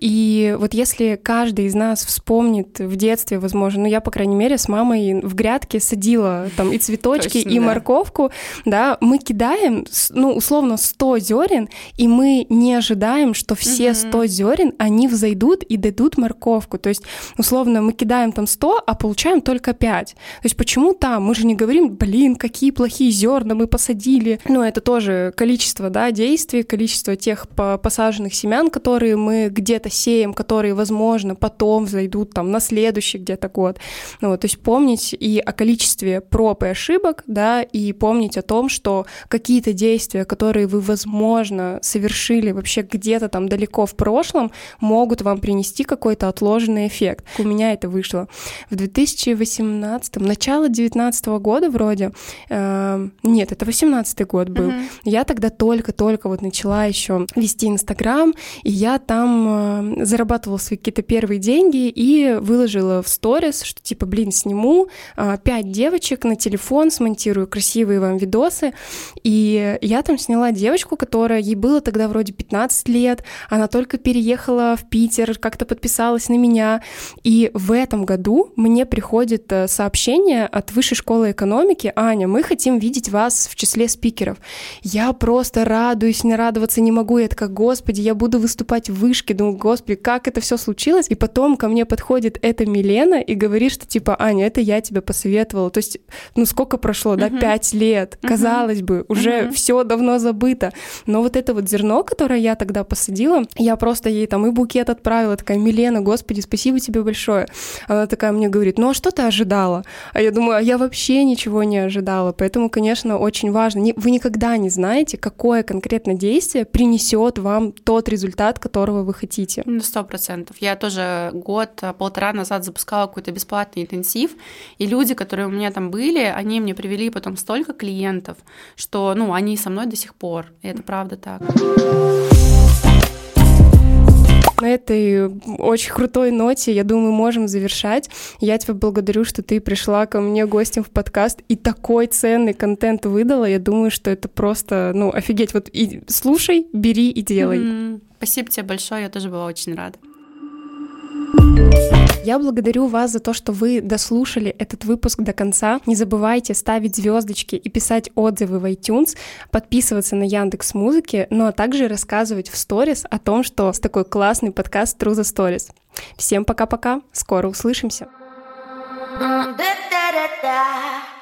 И вот если каждый из нас вспомнит в детстве, возможно, ну я, по крайней мере, с мамой в грядке садила там и цветочки, Точно, и да. морковку, да, мы кидаем, ну, условно, 100 зерен, и мы не ожидаем, что все 100 зерен, они взойдут и дадут морковку. То есть, условно, мы кидаем там 100, а получаем только 5. То есть, почему почему там? Мы же не говорим, блин, какие плохие зерна мы посадили. Но это тоже количество, да, действий, количество тех посаженных семян, которые мы где-то сеем, которые, возможно, потом зайдут там на следующий где-то год. Ну, вот, то есть помнить и о количестве проб и ошибок, да, и помнить о том, что какие-то действия, которые вы, возможно, совершили вообще где-то там далеко в прошлом, могут вам принести какой-то отложенный эффект. У меня это вышло. В 2018, начало 2019 года вроде, э, нет, это 18 год был, uh-huh. я тогда только-только вот начала еще вести Инстаграм, и я там э, зарабатывала свои какие-то первые деньги и выложила в сторис, что типа, блин, сниму э, 5 девочек на телефон, смонтирую красивые вам видосы, и я там сняла девочку, которая, ей было тогда вроде 15 лет, она только переехала в Питер, как-то подписалась на меня, и в этом году мне приходит э, сообщение от Высшей школы экономики, Аня, мы хотим видеть вас в числе спикеров. Я просто радуюсь, не радоваться не могу, я такая, господи, я буду выступать в вышке, думаю, господи, как это все случилось, и потом ко мне подходит эта Милена и говорит, что типа, Аня, это я тебе посоветовала, то есть, ну сколько прошло, да, пять лет, казалось бы, уже все давно забыто, но вот это вот зерно, которое я тогда посадила, я просто ей там и букет отправила, такая, Милена, господи, спасибо тебе большое. Она такая мне говорит, ну а что ты ожидала? А я думаю, а я вообще ничего не ожидала, поэтому, конечно, очень важно, вы никогда не знаете, какое конкретно действие принесет вам тот результат, которого вы хотите. Ну, сто процентов. Я тоже год-полтора назад запускала какой-то бесплатный интенсив, и люди, которые у меня там были, они мне привели потом столько клиентов, что, ну, они со мной до сих пор, и это правда так. На этой очень крутой ноте, я думаю, можем завершать. Я тебя благодарю, что ты пришла ко мне гостем в подкаст и такой ценный контент выдала. Я думаю, что это просто, ну, офигеть. Вот и слушай, бери и делай. Mm-hmm. Спасибо тебе большое, я тоже была очень рада. Я благодарю вас за то, что вы дослушали этот выпуск до конца. Не забывайте ставить звездочки и писать отзывы в iTunes, подписываться на Яндекс Музыки, ну а также рассказывать в сторис о том, что с такой классный подкаст True the Stories. Всем пока-пока, скоро услышимся. da da